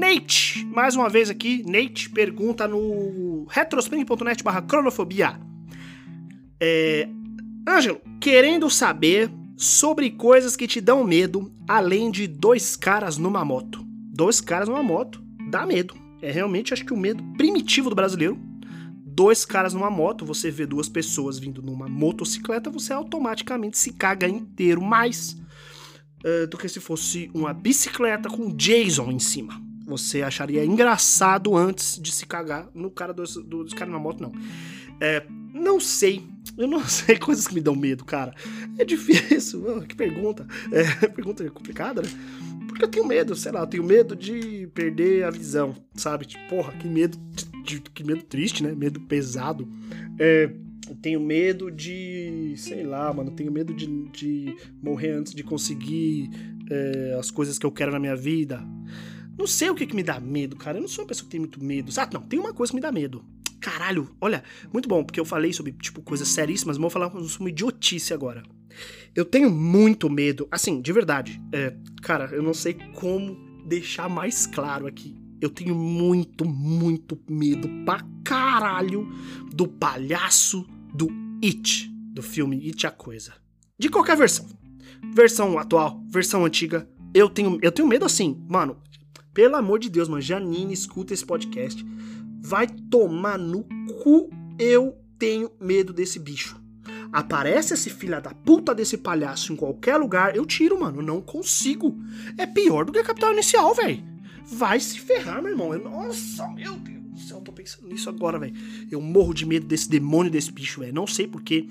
Nate, mais uma vez aqui, Nate pergunta no retrospring.net barra cronofobia. É, Ângelo, querendo saber sobre coisas que te dão medo, além de dois caras numa moto. Dois caras numa moto dá medo. É realmente, acho que o medo primitivo do brasileiro. Dois caras numa moto, você vê duas pessoas vindo numa motocicleta, você automaticamente se caga inteiro mais uh, do que se fosse uma bicicleta com Jason em cima. Você acharia engraçado antes de se cagar no cara dos, dos caras na moto, não. É, não sei. Eu não sei coisas que me dão medo, cara. É difícil. que pergunta. É, pergunta complicada, né? Porque eu tenho medo, sei lá, eu tenho medo de perder a visão, sabe? Tipo, porra, que medo, que medo triste, né? Medo pesado. É, eu tenho medo de, sei lá, mano, tenho medo de, de morrer antes de conseguir é, as coisas que eu quero na minha vida. Não sei o que, que me dá medo, cara. Eu não sou uma pessoa que tem muito medo. Ah, não, tem uma coisa que me dá medo. Caralho, olha, muito bom, porque eu falei sobre, tipo, coisas seríssimas, mas vou falar uma idiotice agora. Eu tenho muito medo, assim, de verdade. É, cara, eu não sei como deixar mais claro aqui. Eu tenho muito, muito medo pra caralho do palhaço do It, do filme It a Coisa. De qualquer versão. Versão atual, versão antiga. Eu tenho, eu tenho medo assim, mano. Pelo amor de Deus, mano. Janine, escuta esse podcast. Vai tomar no cu. Eu tenho medo desse bicho. Aparece esse filho da puta desse palhaço em qualquer lugar, eu tiro, mano. Não consigo. É pior do que a capital inicial, velho. Vai se ferrar, meu irmão. Nossa, meu Deus céu, eu tô pensando nisso agora, velho. Eu morro de medo desse demônio desse bicho, velho. Não sei porquê.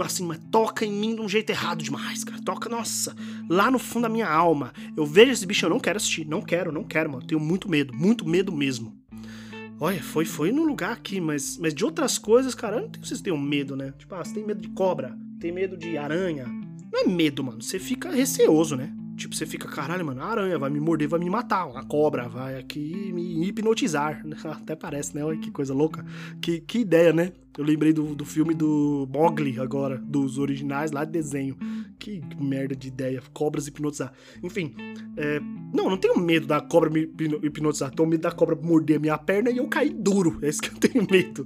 Assim, mas toca em mim de um jeito errado demais, cara. Toca, nossa, lá no fundo da minha alma. Eu vejo esse bicho, eu não quero assistir. Não quero, não quero, mano. Tenho muito medo, muito medo mesmo. Olha, foi, foi no lugar aqui, mas, mas de outras coisas, cara, eu não tenho vocês tenham medo, né? Tipo, ah, você tem medo de cobra, tem medo de aranha. Não é medo, mano. Você fica receoso, né? Tipo, você fica, caralho, mano, a aranha vai me morder, vai me matar. A cobra vai aqui me hipnotizar. Até parece, né? Olha que coisa louca. Que, que ideia, né? Eu lembrei do, do filme do Mowgli agora, dos originais lá de desenho. Que, que merda de ideia. Cobras hipnotizar. Enfim, é, não, não tenho medo da cobra me hipnotizar. Tenho medo da cobra morder a minha perna e eu cair duro. É isso que eu tenho medo.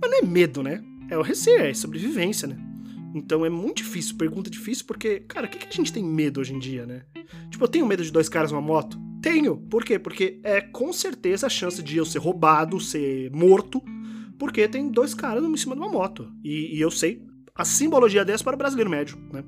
Mas não é medo, né? É o receio, é sobrevivência, né? Então é muito difícil, pergunta difícil, porque, cara, o que, que, a gente tem medo hoje em dia, né? Tipo, eu tenho medo de dois caras numa moto? Tenho. Por quê? Porque é com certeza a chance de eu ser roubado, ser morto, porque tem dois caras em cima de uma moto. E, e eu sei a simbologia dessa para o brasileiro médio, né?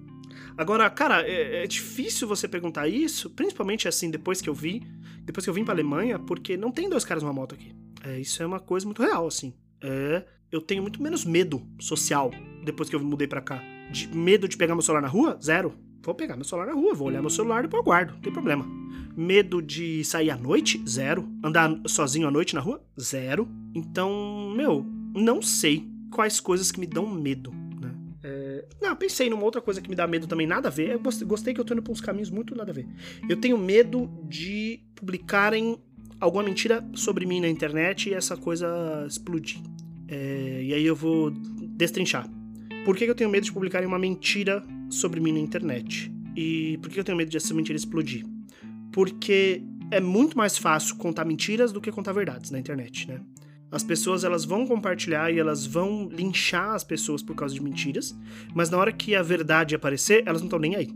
Agora, cara, é, é, difícil você perguntar isso, principalmente assim, depois que eu vi, depois que eu vim pra Alemanha, porque não tem dois caras numa moto aqui. É, isso é uma coisa muito real, assim. É, eu tenho muito menos medo social depois que eu mudei para cá. De medo de pegar meu celular na rua? Zero. Vou pegar meu celular na rua, vou olhar meu celular e depois eu guardo, não tem problema. Medo de sair à noite? Zero. Andar sozinho à noite na rua? Zero. Então, meu, não sei quais coisas que me dão medo. Né? É... Não, pensei numa outra coisa que me dá medo também, nada a ver. Eu gostei que eu tô indo pra uns caminhos muito nada a ver. Eu tenho medo de publicarem alguma mentira sobre mim na internet e essa coisa explodir. É, e aí eu vou destrinchar. Por que eu tenho medo de publicarem uma mentira sobre mim na internet? E por que eu tenho medo de essa mentira explodir? Porque é muito mais fácil contar mentiras do que contar verdades na internet, né? As pessoas elas vão compartilhar e elas vão linchar as pessoas por causa de mentiras, mas na hora que a verdade aparecer, elas não estão nem aí.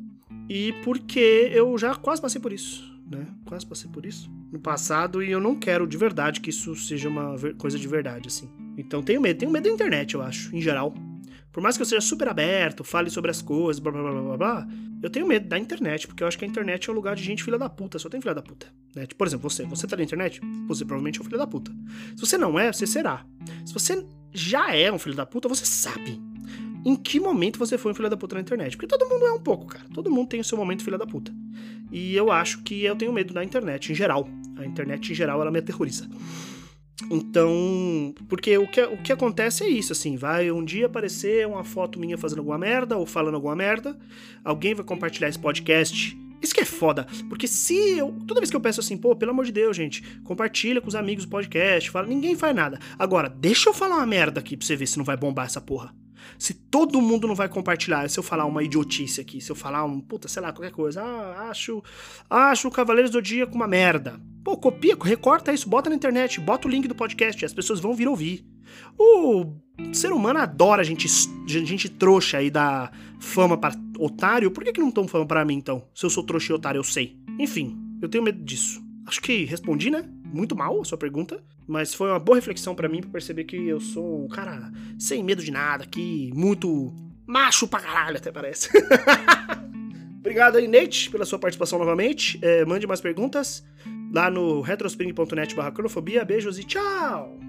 E porque eu já quase passei por isso, né? Quase passei por isso no passado e eu não quero de verdade que isso seja uma coisa de verdade, assim. Então tenho medo, tenho medo da internet, eu acho, em geral. Por mais que eu seja super aberto, fale sobre as coisas, blá blá blá blá blá, eu tenho medo da internet, porque eu acho que a internet é um lugar de gente filha da puta, só tem filha da puta. Né? Tipo, por exemplo, você, você tá na internet, você provavelmente é um filho da puta. Se você não é, você será. Se você já é um filho da puta, você sabe em que momento você foi um filho da puta na internet. Porque todo mundo é um pouco, cara. Todo mundo tem o seu momento filho da puta. E eu acho que eu tenho medo da internet em geral. A internet em geral, ela me aterroriza. Então, porque o que, o que acontece é isso, assim, vai um dia aparecer uma foto minha fazendo alguma merda ou falando alguma merda, alguém vai compartilhar esse podcast. Isso que é foda, porque se eu. Toda vez que eu peço assim, pô, pelo amor de Deus, gente, compartilha com os amigos o podcast, fala, ninguém faz nada. Agora, deixa eu falar uma merda aqui pra você ver se não vai bombar essa porra. Se todo mundo não vai compartilhar, se eu falar uma idiotice aqui, se eu falar um, puta, sei lá, qualquer coisa, ah, acho, acho o Cavaleiros do Dia com uma merda. Pô, copia, recorta isso, bota na internet, bota o link do podcast, as pessoas vão vir ouvir. O ser humano adora gente, gente trouxa aí da fama para otário. Por que, que não tão fama para mim, então? Se eu sou trouxa e otário, eu sei. Enfim, eu tenho medo disso. Acho que respondi, né? Muito mal a sua pergunta, mas foi uma boa reflexão para mim pra perceber que eu sou um cara sem medo de nada aqui, muito macho pra caralho, até parece. Obrigado aí, Nate, pela sua participação novamente. É, mande mais perguntas lá no retrospring.net barra cronofobia. Beijos e tchau!